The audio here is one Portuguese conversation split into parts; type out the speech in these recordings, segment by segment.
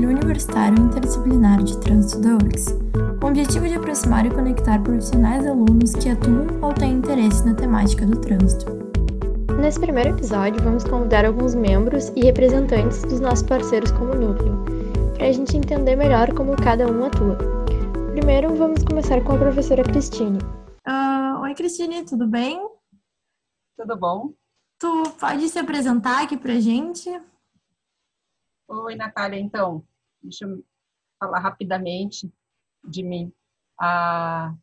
Núcleo Universitário Interdisciplinar de Trânsito da URGS, com o objetivo de aproximar e conectar profissionais e alunos que atuam ou têm interesse na temática do trânsito. Nesse primeiro episódio, vamos convidar alguns membros e representantes dos nossos parceiros como núcleo, para a gente entender melhor como cada um atua. Primeiro, vamos começar com a professora Cristine. Uh, oi, Cristine, tudo bem? Tudo bom? Tu pode se apresentar aqui para a gente? Oi, Natália. Então, deixa eu falar rapidamente de mim. Ah,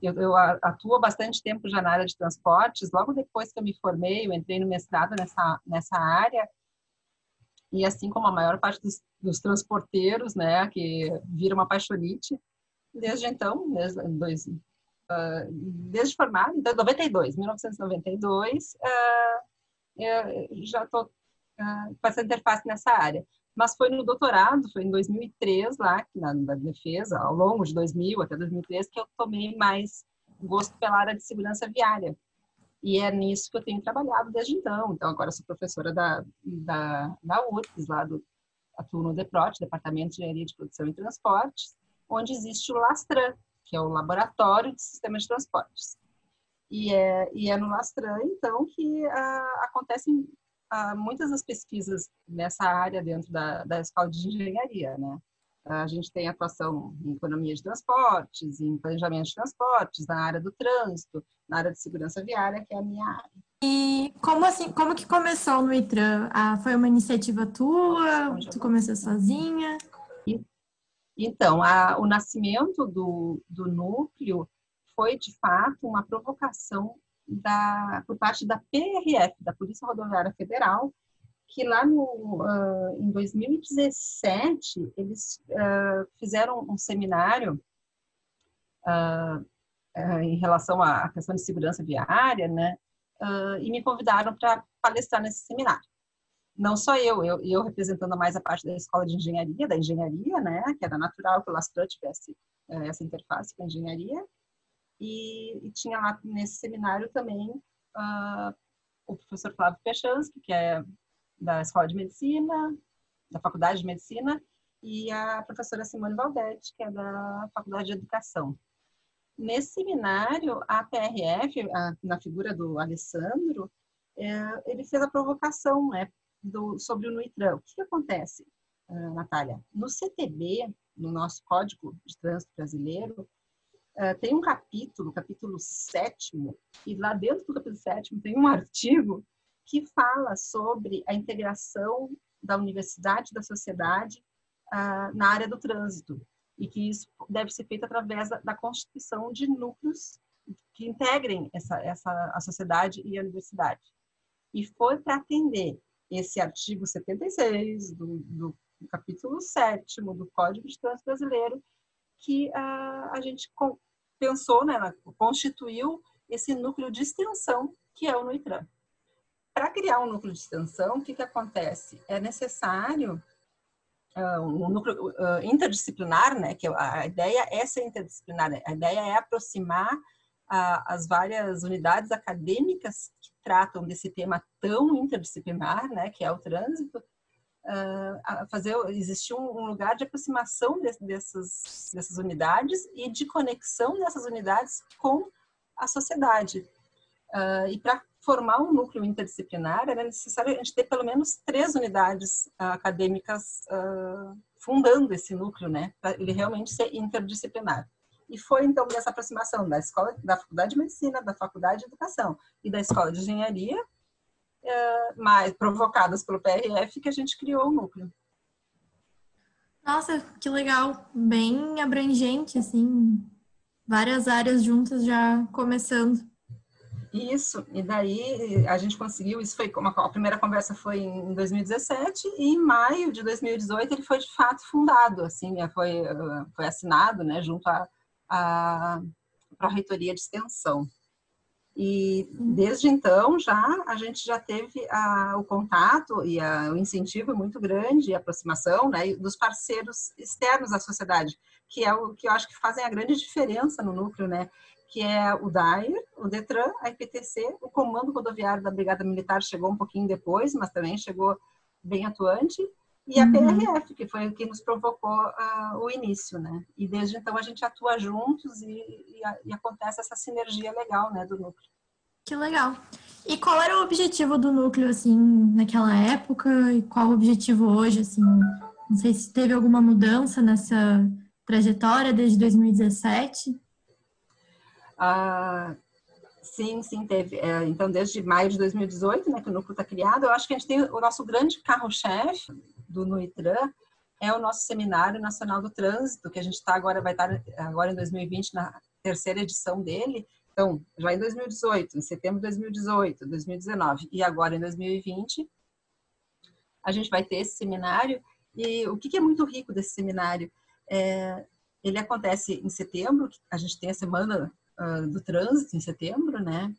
eu, eu, atuo há bastante tempo já na área de transportes. Logo depois que eu me formei, eu entrei no mestrado nessa, nessa área. E assim como a maior parte dos, dos transporteiros, né, que vira uma paixonite, desde então, desde, dois, uh, desde formado, então, 92, 1992, uh, eu já estou uh, fazendo interface nessa área mas foi no doutorado, foi em 2003 lá, na, na defesa, ao longo de 2000 até 2003, que eu tomei mais gosto pela área de segurança viária. E é nisso que eu tenho trabalhado desde então. Então, agora sou professora da, da, da lá do, atuo no DEPROT, Departamento de Engenharia de Produção e Transportes, onde existe o LASTRAN, que é o Laboratório de Sistemas de Transportes. E é, e é no LASTRAN, então, que ah, acontecem ah, muitas das pesquisas nessa área dentro da, da escola de engenharia, né? A gente tem atuação em economia de transportes, em planejamento de transportes, na área do trânsito, na área de segurança viária, que é a minha área. E como assim, como que começou no ITRAN? Ah, foi uma iniciativa tua? Tu começou sozinha? Então, a, o nascimento do, do núcleo foi, de fato, uma provocação da, por parte da PRF, da Polícia Rodoviária Federal, que lá no, uh, em 2017 eles uh, fizeram um seminário uh, em relação à questão de segurança viária, né? e me convidaram para palestrar nesse seminário. Não só eu, eu, eu, representando mais a parte da escola de engenharia, da engenharia, né? Que era natural que o Lastran tivesse essa interface com a engenharia, e, e tinha lá nesse seminário também uh, o professor Flávio Pechansky, que é da Escola de Medicina, da Faculdade de Medicina, e a professora Simone Valdetti, que é da Faculdade de Educação. Nesse seminário, a PRF, a, na figura do Alessandro, é, ele fez a provocação né, do, sobre o Nuitran. O que, que acontece, uh, Natália? No CTB, no nosso Código de Trânsito Brasileiro, Uh, tem um capítulo, capítulo sétimo, e lá dentro do capítulo sétimo tem um artigo que fala sobre a integração da universidade da sociedade uh, na área do trânsito e que isso deve ser feito através da, da constituição de núcleos que integrem essa, essa a sociedade e a universidade. E foi para atender esse artigo 76 do, do, capítulo sétimo do Código de Trânsito Brasileiro que uh, a gente pensou, né, constituiu esse núcleo de extensão que é o NUITRAN. Para criar um núcleo de extensão, o que, que acontece? É necessário uh, um núcleo uh, interdisciplinar, né, que a, a ideia é ser interdisciplinar, a ideia é aproximar uh, as várias unidades acadêmicas que tratam desse tema tão interdisciplinar, né, que é o trânsito, uh, fazer existir um, lugar de aproximação de, dessas, dessas unidades e de conexão dessas unidades com a sociedade. Uh, e para formar um núcleo interdisciplinar era necessário a gente ter pelo menos três unidades uh, acadêmicas fundando esse núcleo, né, para ele realmente ser interdisciplinar. E foi então dessa aproximação da escola, da faculdade de medicina, da faculdade de educação e da escola de engenharia mais provocadas pelo PRF que a gente criou o núcleo. Nossa, que legal, bem abrangente, assim, várias áreas juntas já começando. Isso, e daí a gente conseguiu, isso foi uma, a primeira conversa foi em 2017 e em maio de 2018 ele foi de fato fundado, assim, é, foi, foi assinado, né, junto à a, a, a reitoria de extensão. E desde então já a gente já teve a, o contato e a, o incentivo muito grande, a aproximação né, dos parceiros externos à sociedade, que é o que eu acho que fazem a grande diferença no núcleo, né? Que é o DAIR, o DETRAN, a IPTC, o Comando Rodoviário da Brigada Militar chegou um pouquinho depois, mas também chegou bem atuante, e a uhum. PRF, que foi o que nos provocou uh, o início, né? E desde então a gente atua juntos e, e, e, acontece essa sinergia legal, né, do núcleo. Que legal. E qual era o objetivo do núcleo, assim, naquela época e qual o objetivo hoje, assim? Não sei se teve alguma mudança nessa trajetória desde 2017. Ah, sim, sim, teve. É, então, desde maio de 2018, né, que o núcleo está criado, eu acho que a gente tem o nosso grande carro-chefe do NUITRAN, é o nosso Seminário Nacional do Trânsito, que a gente está agora, vai estar agora em 2020 na terceira edição dele. Então, já em 2018, em setembro de 2018, 2019 e agora em 2020, a gente vai ter esse seminário. E o que é muito rico desse seminário? É, ele acontece em setembro, a gente tem a semana uh, do trânsito em setembro, né?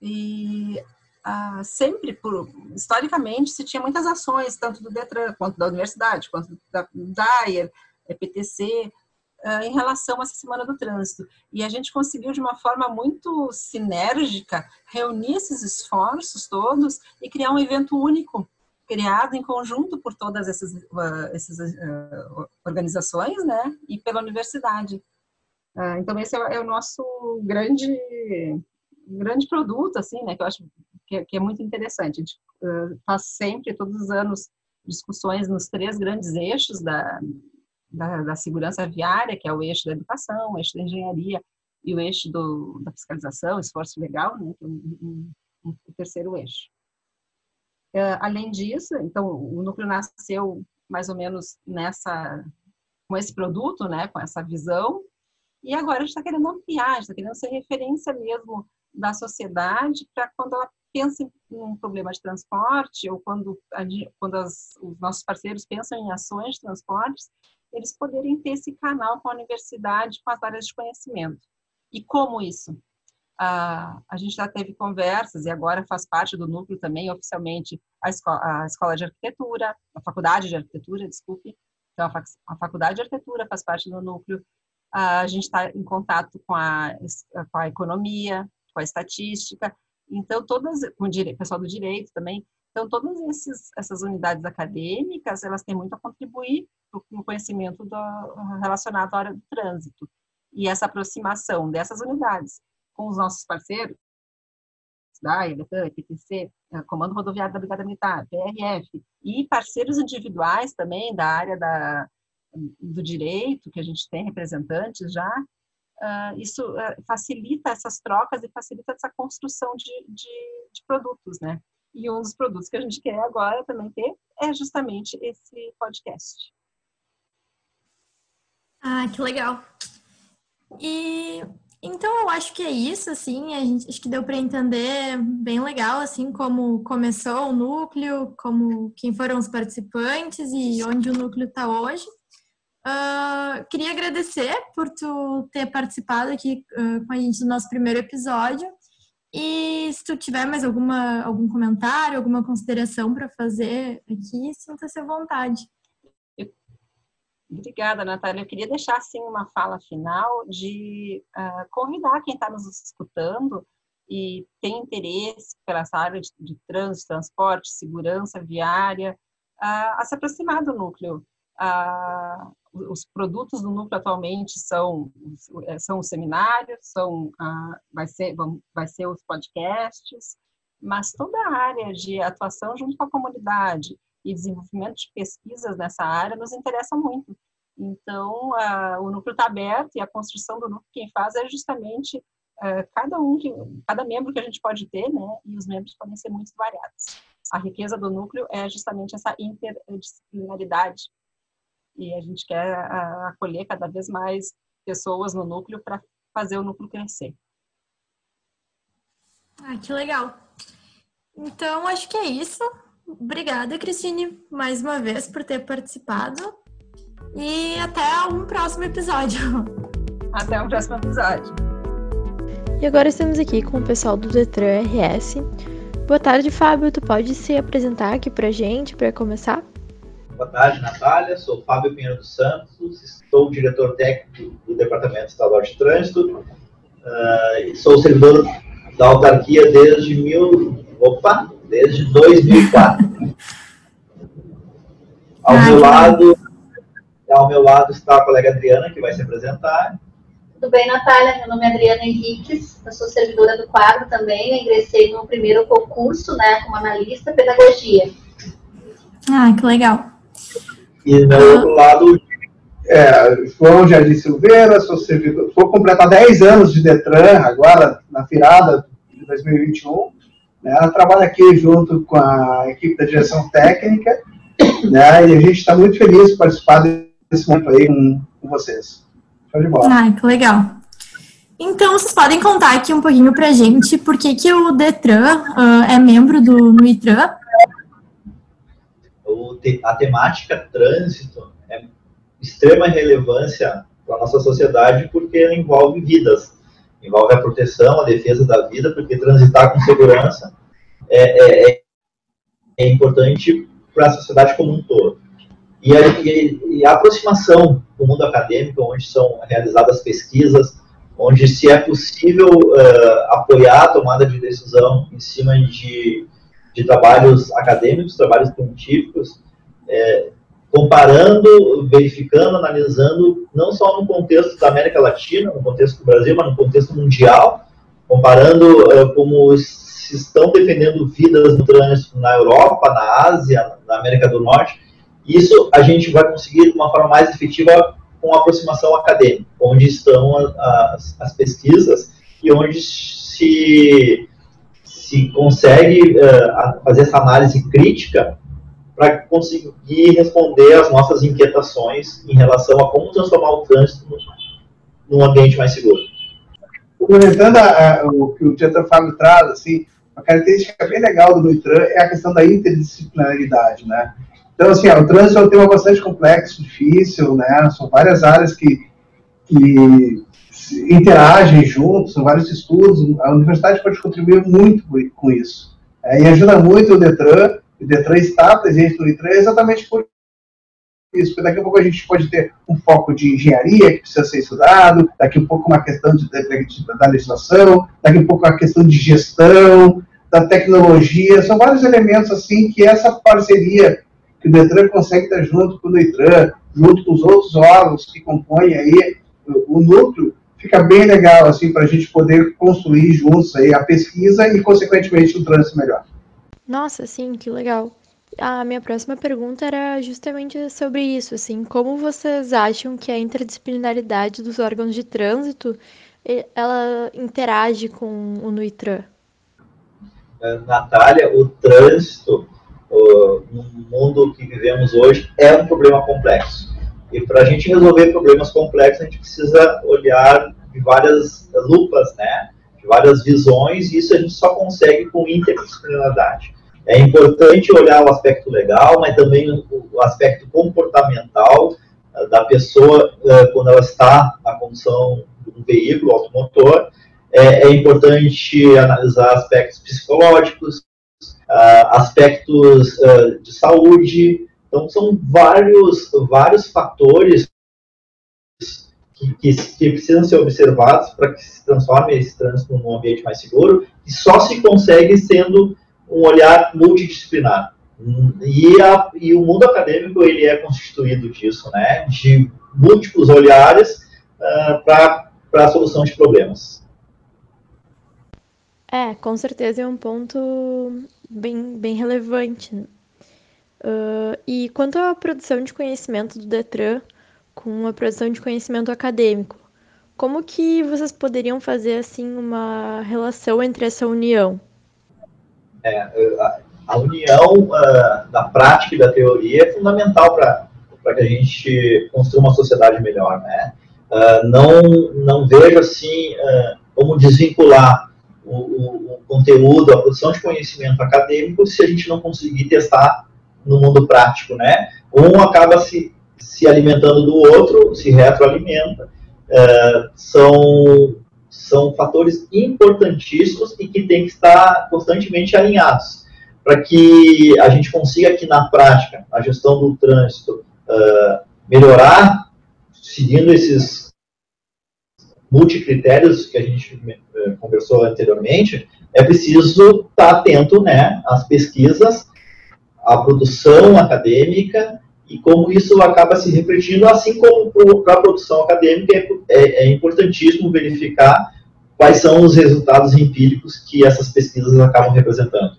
E uh, sempre, por, historicamente, se tinha muitas ações, tanto do Detran, quanto da universidade, quanto da DAIR, EPTC, uh, ah, em relação a essa Semana do Trânsito. E a gente conseguiu, de uma forma muito sinérgica, reunir esses esforços todos e criar um evento único, criado em conjunto por todas essas, uh, essas uh, organizações, né, e pela universidade. Uh, então esse é, é, o nosso grande grande produto, assim, né, que eu acho que, é, que é muito interessante. A gente faz sempre, todos os anos, discussões nos três grandes eixos da, da, da, segurança viária, que é o eixo da educação, o eixo da engenharia e o eixo do, da fiscalização, esforço legal, né, que é um, um, um, o terceiro eixo. Uh, além disso, então, o núcleo nasceu mais ou menos nessa, com esse produto, né, com essa visão, e agora a gente está querendo ampliar, está querendo ser referência mesmo da sociedade para quando ela pensa em um problema de transporte ou quando, quando as, os nossos parceiros pensam em ações de transportes, eles poderem ter esse canal com a universidade, com as áreas de conhecimento. E como isso? a, a gente já teve conversas e agora faz parte do núcleo também, oficialmente, a escola, a escola de arquitetura, a faculdade de arquitetura, desculpe. Então, a, faculdade de arquitetura faz parte do núcleo. a gente está em contato com a, com a economia, com a estatística. Então, todas, com o pessoal do direito também. Então, todas esses, essas unidades acadêmicas, elas têm muito a contribuir no conhecimento do, relacionado à área do trânsito. E essa aproximação dessas unidades com os nossos parceiros, da IBETAN, IPTC, eh, Comando Rodoviário da Brigada Militar, PRF, e parceiros individuais também da área da, do direito, que a gente tem representantes já, uh, isso uh, facilita essas trocas e facilita essa construção de, de, de, produtos, né? E um dos produtos que a gente quer agora também ter é justamente esse podcast. Ah, que legal. E então eu acho que é isso, assim, a gente acho que deu para entender bem legal, assim, como começou o núcleo, como quem foram os participantes e onde o núcleo está hoje. Uh, queria agradecer por tu ter participado aqui uh, com a gente no nosso primeiro episódio. E se tu tiver mais alguma, algum comentário, alguma consideração para fazer aqui, sinta-se à vontade. Obrigada, Natália. Eu queria deixar assim uma fala final de uh, convidar quem está nos escutando e tem interesse pela área de, de trânsito, transporte, segurança viária, uh, a se aproximar do núcleo. Uh, os produtos do núcleo atualmente são são os seminários, são vai ser vão, vai ser os podcasts, mas toda a área de atuação junto com a comunidade e desenvolvimento de pesquisas nessa área nos interessa muito. Então, o núcleo está aberto e a construção do núcleo quem faz é justamente uh, cada um, que, cada membro que a gente pode ter, né? E os membros podem ser muito variados. A riqueza do núcleo é justamente essa interdisciplinaridade. E a gente quer acolher cada vez mais pessoas no núcleo para fazer o núcleo crescer. Ah, que legal. Então, acho que é isso. Obrigada, Cristine, mais uma vez por ter participado. E até um próximo episódio. Até o um próximo episódio. E agora estamos aqui com o pessoal do Detran RS. Boa tarde, Fábio. Tu pode se apresentar aqui pra gente, para começar? Boa tarde, Natália. Sou Fábio Pinheiro dos Santos, sou diretor técnico do Departamento Estadual de Trânsito. Uh, sou servidor da autarquia desde mil, opa, desde 2004. Ao meu lado, ao meu lado está a colega Adriana, que vai se apresentar. Tudo bem, Natália? Meu nome é Adriana Henriques, eu sou servidora do quadro também. Eu ingressei no primeiro concurso, né, como analista pedagogia. Ah, que legal. E do outro lado, é, João Jardim Silveira, sou servidor, vou completar 10 anos de Detran agora, na virada de 2021. Né, eu trabalho aqui junto com a equipe da direção técnica, né, e a gente está muito feliz de participar desse momento aí com, com vocês. Show de bola. Ah, que legal. Então, vocês podem contar aqui um pouquinho pra gente por que, que o Detran uh, é membro do no A temática trânsito é extrema relevância para a nossa sociedade porque ela envolve vidas, envolve a proteção, a defesa da vida, porque transitar com segurança é, é, é importante para a sociedade como um todo. E a, e a, aproximação do mundo acadêmico, onde são realizadas pesquisas, onde se é possível uh, apoiar a tomada de decisão em cima de, de trabalhos acadêmicos, trabalhos científicos, é, comparando, verificando, analisando, não só no contexto da América Latina, no contexto do Brasil, mas no contexto mundial, comparando é, como se estão defendendo vidas no trânsito na Europa, na Ásia, na América do Norte. Isso a gente vai conseguir de uma forma mais efetiva com a aproximação acadêmica, onde estão as, as pesquisas e onde se, se consegue uh, fazer essa análise crítica para conseguir responder às nossas inquietações em relação a como transformar o trânsito num ambiente mais seguro. Complementando o que o Tietchan Fábio traz, assim, uma característica bem legal do Nuitran é a questão da interdisciplinaridade, né? Então, assim, ó, o trânsito é um tema bastante complexo, difícil, né? São várias áreas que, que interagem juntos, são vários estudos. A universidade pode contribuir muito com isso. É, e ajuda muito o Detran o Detran está presente no ITRAN exatamente por isso, porque daqui a pouco a gente pode ter um foco de engenharia que precisa ser estudado, daqui a pouco uma questão de, de, da legislação, daqui a pouco uma questão de gestão, da tecnologia, são vários elementos assim que essa parceria que o Detran consegue estar junto com o Detran, junto com os outros órgãos que compõem aí o núcleo, fica bem legal assim para a gente poder construir juntos aí a pesquisa e consequentemente o trânsito melhor. Nossa, sim, que legal. A minha próxima pergunta era justamente sobre isso, assim, como vocês acham que a interdisciplinaridade dos órgãos de trânsito ela interage com o NUITRAN? É, Natália, o trânsito no mundo que vivemos hoje é um problema complexo. E para a gente resolver problemas complexos, a gente precisa olhar de várias lupas, né? de várias visões, e isso a gente só consegue com interdisciplinaridade. É importante olhar o aspecto legal, mas também o aspecto comportamental eh, da pessoa eh, quando ela está na condução de um veículo automotor. É, é importante analisar aspectos psicológicos, ah, aspectos de saúde. Então, são vários, vários fatores que, que, que, precisam ser observados para que se transforme esse trânsito num ambiente mais seguro, e só se consegue sendo um olhar multidisciplinar. E, a, e, o mundo acadêmico ele é constituído disso, né, de múltiplos olhares uh, para a solução de problemas. É, com certeza é um ponto bem, bem relevante. Uh, e quanto à produção de conhecimento do Detran com a produção de conhecimento acadêmico, como que vocês poderiam fazer assim uma relação entre essa união? É, a, a, união uh, da prática e da teoria é fundamental para que a gente construa uma sociedade melhor, né? Uh, não, não vejo assim como desvincular o, o, o, conteúdo, a produção de conhecimento acadêmico se a gente não conseguir testar no mundo prático, né? Um acaba se, se alimentando do outro, se retroalimenta. Uh, são são fatores importantíssimos e que têm que estar constantemente alinhados para que a gente consiga aqui na prática a gestão do trânsito uh, melhorar seguindo esses multicritérios que a gente uh, conversou anteriormente, é preciso estar atento né, às pesquisas, à produção acadêmica e como isso acaba se refletindo, assim como para a produção acadêmica é, é, é, importantíssimo verificar quais são os resultados empíricos que essas pesquisas acabam representando.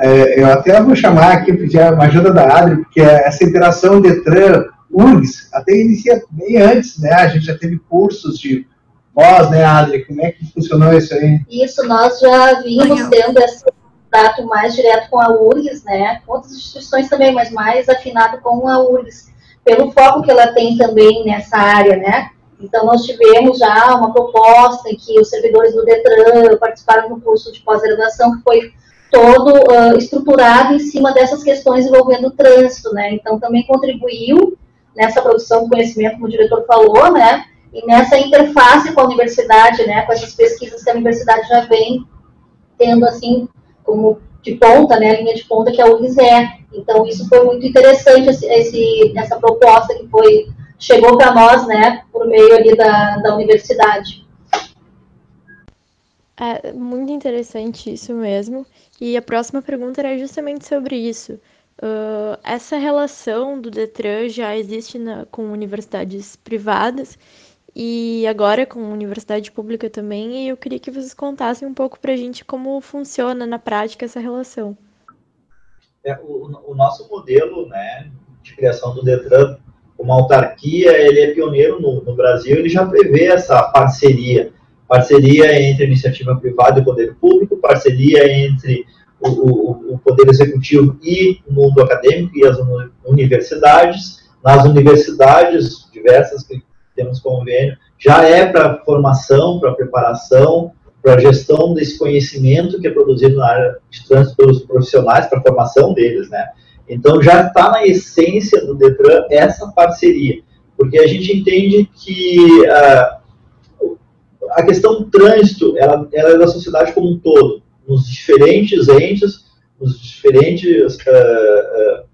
É, eu até vou chamar aqui, pedir uma ajuda da Adri, porque essa interação Detran, URGS, até inicia bem antes, né? A gente já teve cursos de pós, né, Adri? Como é que funcionou isso aí? Isso, nós já vimos tendo esse contato mais direto com a URGS, né? Com outras instituições também, mas mais afinado com a URGS, pelo foco que ela tem também nessa área, né? Então, nós tivemos já uma proposta em que os servidores do DETRAN participaram do curso de pós-graduação que foi todo uh, estruturado em cima dessas questões envolvendo o trânsito, né? Então, também contribuiu nessa produção de conhecimento, como o diretor falou, né? E nessa interface com a universidade, né? Com essas pesquisas que a universidade já vem tendo, assim, como de ponta, né? A linha de ponta que a UFES é. Então, isso foi muito interessante, esse essa proposta que foi chegou para nós, né? Por meio ali da, da universidade. É muito interessante isso mesmo. E a próxima pergunta era justamente sobre isso. Uh, essa relação do Detran já existe na, com universidades privadas e agora com universidade pública também. E eu queria que vocês contassem um pouco para a gente como funciona na prática essa relação. É, o, o, nosso modelo né, de criação do Detran como autarquia, ele é pioneiro no, no Brasil, ele já prevê essa parceria parceria entre iniciativa privada e poder público, parceria entre o, o, o, poder executivo e o mundo acadêmico e as universidades. Nas universidades diversas que temos convênio, já é para formação, para preparação, para gestão desse conhecimento que é produzido na área de trânsito pelos profissionais, para a formação deles, né? Então já está na essência do Detran essa parceria, porque a gente entende que uh, a questão trânsito, ela, ela é da sociedade como um todo, nos diferentes entes, nos diferentes uh, uh,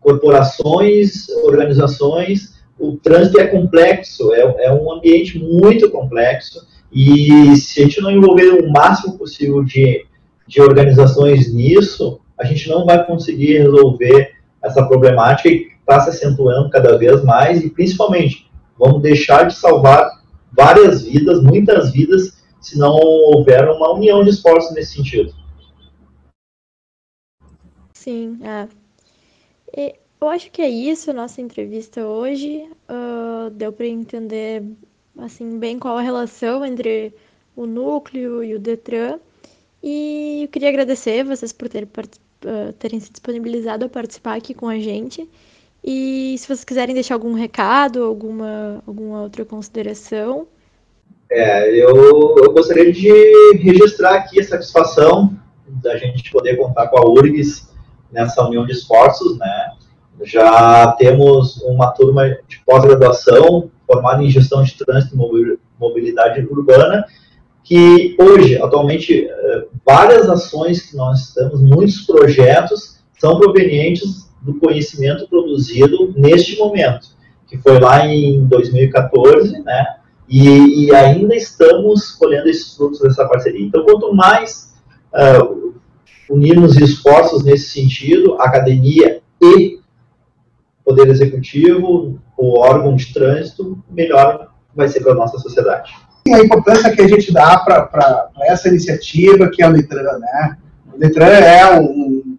corporações, organizações, o trânsito é complexo, é, é um ambiente muito complexo, e se a gente não envolver o máximo possível de, de organizações nisso, a gente não vai conseguir resolver essa problemática que está se acentuando cada vez mais, e principalmente, vamos deixar de salvar várias vidas, muitas vidas, se não houver uma união de esforços nesse sentido. Sim, é. E eu acho que é isso nossa entrevista hoje. Uh, deu para entender assim bem qual a relação entre o núcleo e o Detran. E eu queria agradecer vocês por ter, uh, terem se disponibilizado a participar aqui com a gente. E se vocês quiserem deixar algum recado, alguma, alguma outra consideração. É, eu, eu gostaria de registrar aqui a satisfação da gente poder contar com a URGS nessa união de esforços, né? Já temos uma turma de pós-graduação formada em gestão de trânsito e mobilidade urbana, que hoje, atualmente, eh, várias ações que nós estamos, muitos projetos, são provenientes do conhecimento produzido neste momento, que foi lá em 2014, né? E, e ainda estamos colhendo esses frutos dessa parceria. Então, quanto mais uh, unirmos esforços nesse sentido, academia e poder executivo, o órgão de trânsito, melhor vai ser para a nossa sociedade. E a importância que a gente dá para essa iniciativa que é o Letran, né? O Letran é um,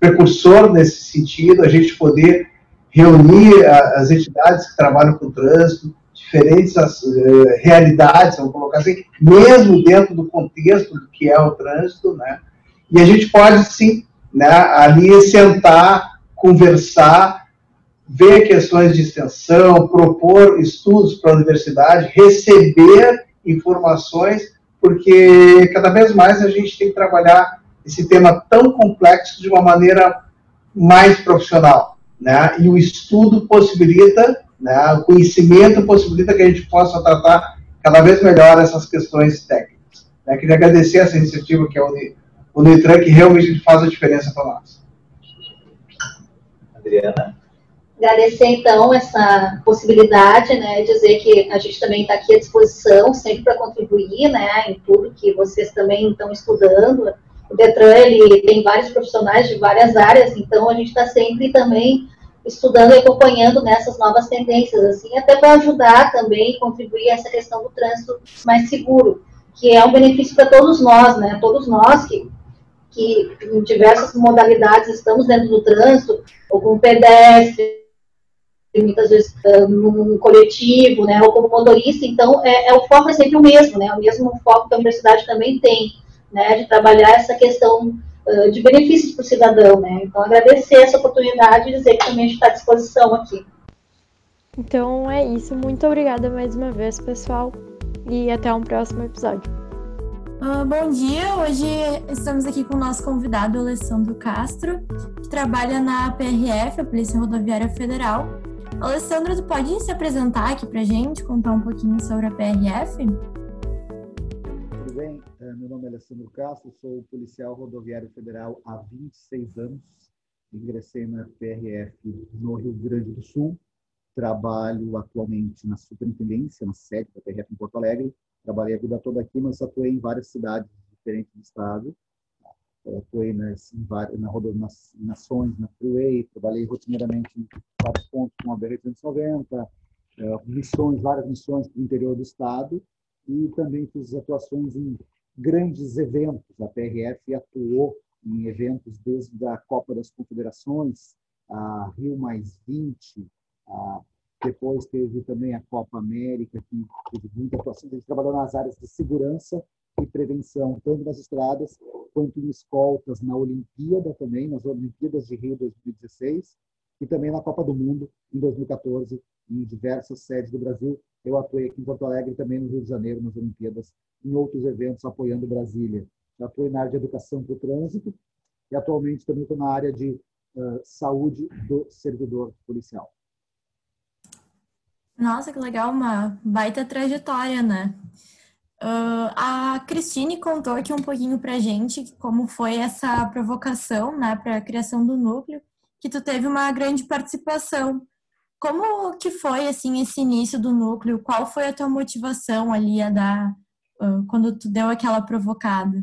precursor nesse sentido, a gente poder reunir as entidades que trabalham com o trânsito, diferentes uh, realidades, vamos colocar assim, mesmo dentro do contexto do que é o trânsito, né? E a gente pode sim, né, ali sentar, conversar, ver questões de extensão, propor estudos para a universidade, receber informações, porque cada vez mais a gente tem que trabalhar esse tema tão complexo de uma maneira mais profissional. Né? E o estudo possibilita, né, o conhecimento possibilita que a gente possa tratar cada vez melhor essas questões técnicas. Né? Queria agradecer essa iniciativa que é o Unitran, que realmente faz a diferença para nós. Adriana? Agradecer, então, essa possibilidade, né, dizer que a gente também está aqui à disposição, sempre para contribuir, né, em tudo que vocês também estão estudando, o Detran ele tem vários profissionais de várias áreas, então a gente está sempre também estudando e acompanhando nessas novas tendências, assim, até para ajudar também contribuir a essa questão do trânsito mais seguro, que é um benefício para todos nós, né? Todos nós que, que em diversas modalidades estamos dentro do trânsito, ou como pedestre, muitas vezes uh, num coletivo, né, ou como motorista, então é, é, o foco é sempre o mesmo, né, o mesmo foco que a universidade também tem, né, de trabalhar essa questão uh, de benefícios para o cidadão, né, então agradecer essa oportunidade e dizer que também a gente está à disposição aqui. Então é isso, muito obrigada mais uma vez, pessoal, e até um próximo episódio. Uh, bom dia, hoje estamos aqui com o nosso convidado Alessandro Castro, que trabalha na PRF, a Polícia Rodoviária Federal, Alessandra, tu pode se apresentar aqui para gente, contar um pouquinho sobre a PRF? Tudo bem, é, meu nome é Alessandro Castro, sou policial rodoviário federal há 26 anos. Ingressei na PRF no Rio Grande do Sul. Trabalho atualmente na superintendência, na sede da PRF em Porto Alegre. Trabalhei a vida toda aqui, mas atuei em várias cidades diferentes do estado atuei nas, na rodo, nas nações, na Freeway, trabalhei rotineiramente em vários pontos com a BR-390, é, missões, várias missões para o interior do estado e também fiz atuações em grandes eventos. A PRF atuou em eventos desde a Copa das Confederações, a Rio Mais 20, a, depois teve também a Copa América, que teve muita atuação. A gente trabalhou nas áreas de segurança e prevenção, tanto nas estradas quanto em escoltas na Olimpíada também, nas Olimpíadas de Rio 2016 e também na Copa do Mundo em 2014, em diversas sedes do Brasil. Eu atuei aqui em Porto Alegre também no Rio de Janeiro, nas Olimpíadas, em outros eventos apoiando Brasília. Já atuei na área de educação para o trânsito e atualmente também estou na área de uh, saúde do servidor policial. Nossa, que legal, uma baita trajetória, né? Uh, a Cristine contou aqui um pouquinho pra gente como foi essa provocação, né, para a criação do núcleo, que tu teve uma grande participação. Como que foi, assim, esse início do núcleo? Qual foi a tua motivação ali a dar, uh, quando tu deu aquela provocada?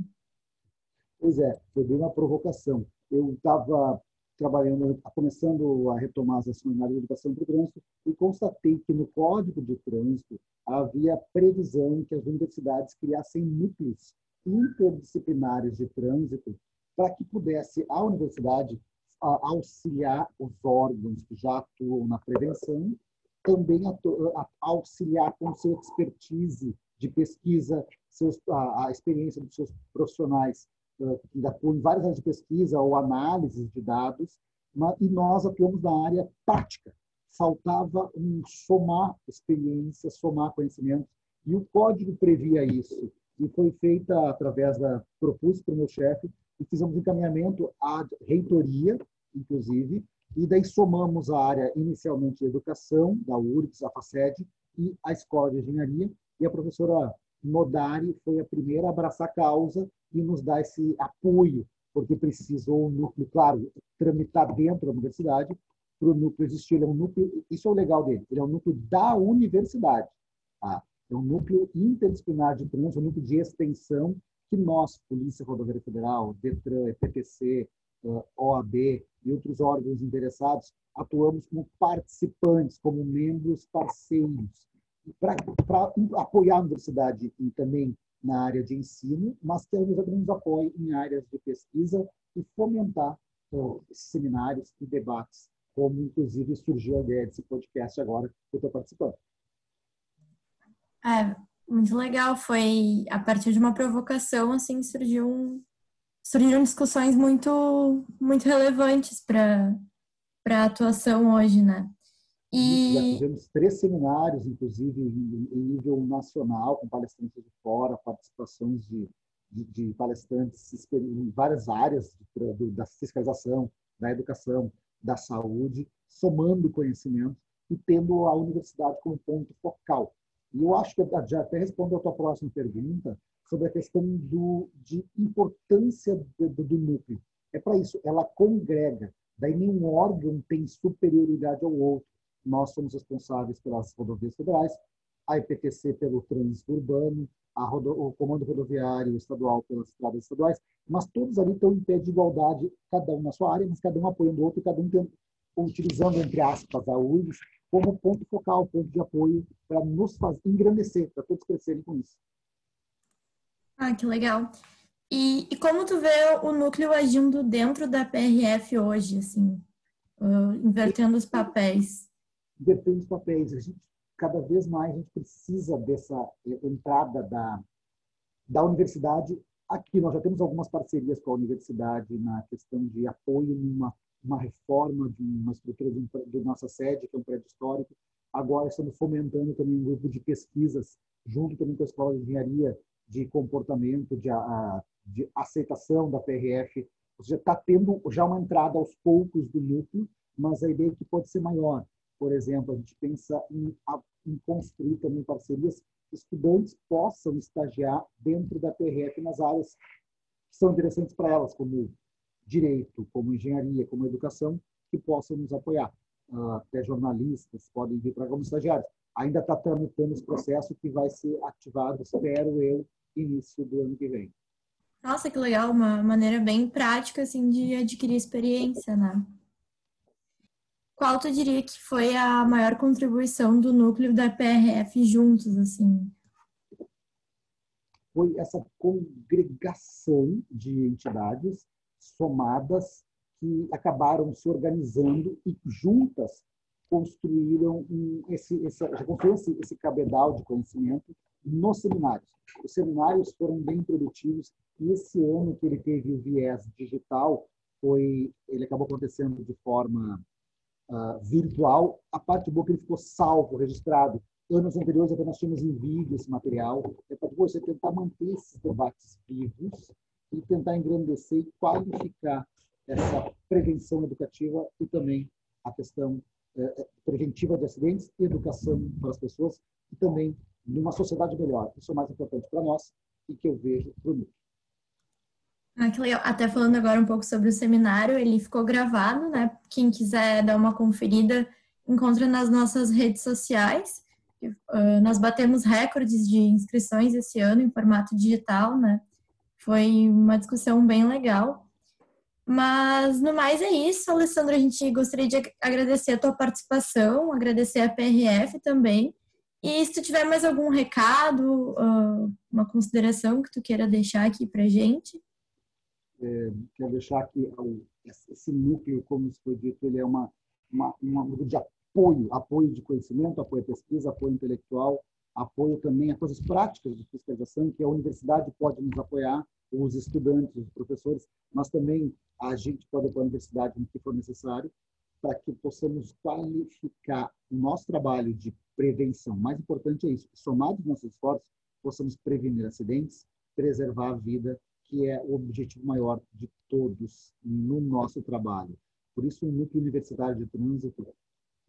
Pois é, foi uma provocação. Eu estava trabalhando, começando a retomar as ações na área de educação para o trânsito e constatei que no Código de Trânsito havia previsão que as universidades criassem núcleos interdisciplinares de trânsito para que pudesse a universidade auxiliar os órgãos que já atuam na prevenção, também auxiliar com sua expertise de pesquisa, seus, a, a experiência dos seus profissionais que atuam em várias áreas de pesquisa ou análise de dados, e nós atuamos na área tática. Faltava um somar experiência, somar conhecimento, e o código previa isso. E foi feita através da propus para o meu chefe e fizemos encaminhamento à reitoria, inclusive, e daí somamos a área inicialmente de educação da URGS, a FACED e a escola de engenharia e a professora Nodari foi a primeira a abraçar a causa e nos dar esse apoio, porque precisou o núcleo, claro, tramitar dentro da universidade, para o núcleo existir. Ele é um núcleo, isso é o legal dele, ele é um núcleo da universidade. Tá? É um núcleo interdisciplinar de trânsito, um núcleo de extensão que nós, Polícia Rodoviária Federal, DETRAN, EPTC, OAB e outros órgãos interessados, atuamos como participantes, como membros parceiros, para apoiar a universidade e também na área de ensino, mas que a universidade nos apoie em áreas de pesquisa e fomentar uh, seminários e debates, como inclusive surgiu a ideia desse podcast agora que eu estou participando. É, muito legal. Foi a partir de uma provocação, assim, surgiu um, surgiram discussões muito, muito relevantes para a atuação hoje, né? E... Já fizemos três seminários, inclusive, em, em nível nacional, com palestrantes de fora, participações de, de, de palestrantes em várias áreas de, da fiscalização, da educação, da saúde, somando conhecimento e tendo a universidade como ponto focal. E eu acho que já até respondo a tua próxima pergunta sobre a questão do, de importância do, do núcleo. É para isso, ela congrega. Daí nenhum órgão tem superioridade ao outro nós somos responsáveis pelas rodovias federais, a IPTC pelo trânsito urbano, o Comando Rodoviário Estadual pelas estradas estaduais, mas todos ali estão em pé de igualdade, cada um na sua área, mas cada um apoiando o outro, cada um utilizando, entre aspas, a URGS como ponto focal, ponto de apoio para nos fazer engrandecer, para todos crescerem com isso. Ah, que legal. E, e, como tu vê o núcleo agindo dentro da PRF hoje, assim, uh, invertendo os papéis? Invertendo os papéis. A gente, cada vez mais a gente precisa dessa entrada da, da universidade. Aqui nós já temos algumas parcerias com a universidade na questão de apoio numa uma reforma de uma estrutura de, um, de nossa sede, que é um prédio histórico. Agora estamos fomentando também um grupo de pesquisas, junto também com a Escola de Engenharia, de comportamento, de, a, de aceitação da PRF. Ou seja, está tendo já uma entrada aos poucos do núcleo, mas a ideia é que pode ser maior. Por exemplo, a gente pensa em, em construir também parcerias que estudantes possam estagiar dentro da PRF nas áreas que são interessantes para elas, como direito, como engenharia, como educação, que possam nos apoiar. Uh, até jornalistas podem vir para como estagiários. Ainda está tramitando esse processo que vai ser ativado, espero eu, início do ano que vem. Nossa, que legal, uma maneira bem prática assim de adquirir experiência, né? Qual tu diria que foi a maior contribuição do núcleo da PRF juntos, assim? Foi essa congregação de entidades somadas que acabaram se organizando e juntas construíram um, esse, esse, esse, esse cabedal de conhecimento nos seminários. Os seminários foram bem produtivos e esse ano que ele teve o viés digital foi ele acabou acontecendo de forma uh, virtual. A parte boa é que ele ficou salvo, registrado. Anos anteriores até nós tínhamos em vídeo esse material. É para você tentar manter esses debates vivos e tentar engrandecer e qualificar essa prevenção educativa e também a questão é, preventiva de acidentes e educação para as pessoas e também numa sociedade melhor. Isso é o mais importante para nós e que eu vejo para o núcleo. Ah, que legal. Até falando agora um pouco sobre o seminário, ele ficou gravado, né? Quem quiser dar uma conferida, encontra nas nossas redes sociais. Uh, nós batemos recordes de inscrições esse ano em formato digital, né? Foi uma discussão bem legal. Mas, no mais, é isso, Alessandra. A gente gostaria de agradecer a tua participação, agradecer a PRF também. E se tu tiver mais algum recado, uma consideração que tu queira deixar aqui para gente. É, quero deixar que esse núcleo, como foi dito, ele é uma, uma, uma de apoio, apoio de conhecimento, apoio à pesquisa, apoio intelectual, apoio também a coisas práticas de fiscalização, que a universidade pode nos apoiar, os estudantes, os professores, mas também a gente pode apoiar a universidade no que for necessário, para que possamos qualificar o nosso trabalho de prevenção. Mais importante é isso, somados nossos esforços, possamos prevenir acidentes, preservar a vida, que é o objetivo maior de todos no nosso trabalho. Por isso, o núcleo universitário de trânsito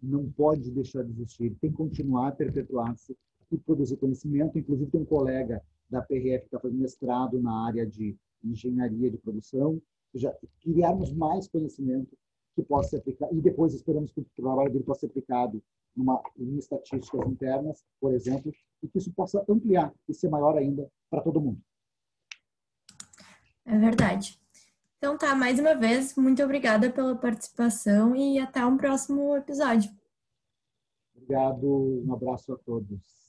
não pode deixar de existir, tem que continuar a perpetuar-se e produzir conhecimento. Inclusive, tem um colega da PRF que está fazendo mestrado na área de engenharia de produção. Ou seja, criarmos mais conhecimento que possa ser aplicado, e depois esperamos que o trabalho dele possa ser aplicado numa, em estatísticas internas, por exemplo, e que isso possa ampliar e ser maior ainda para todo mundo. É verdade. Então tá, mais uma vez, muito obrigada pela participação e até um próximo episódio. Obrigado, um abraço a todos.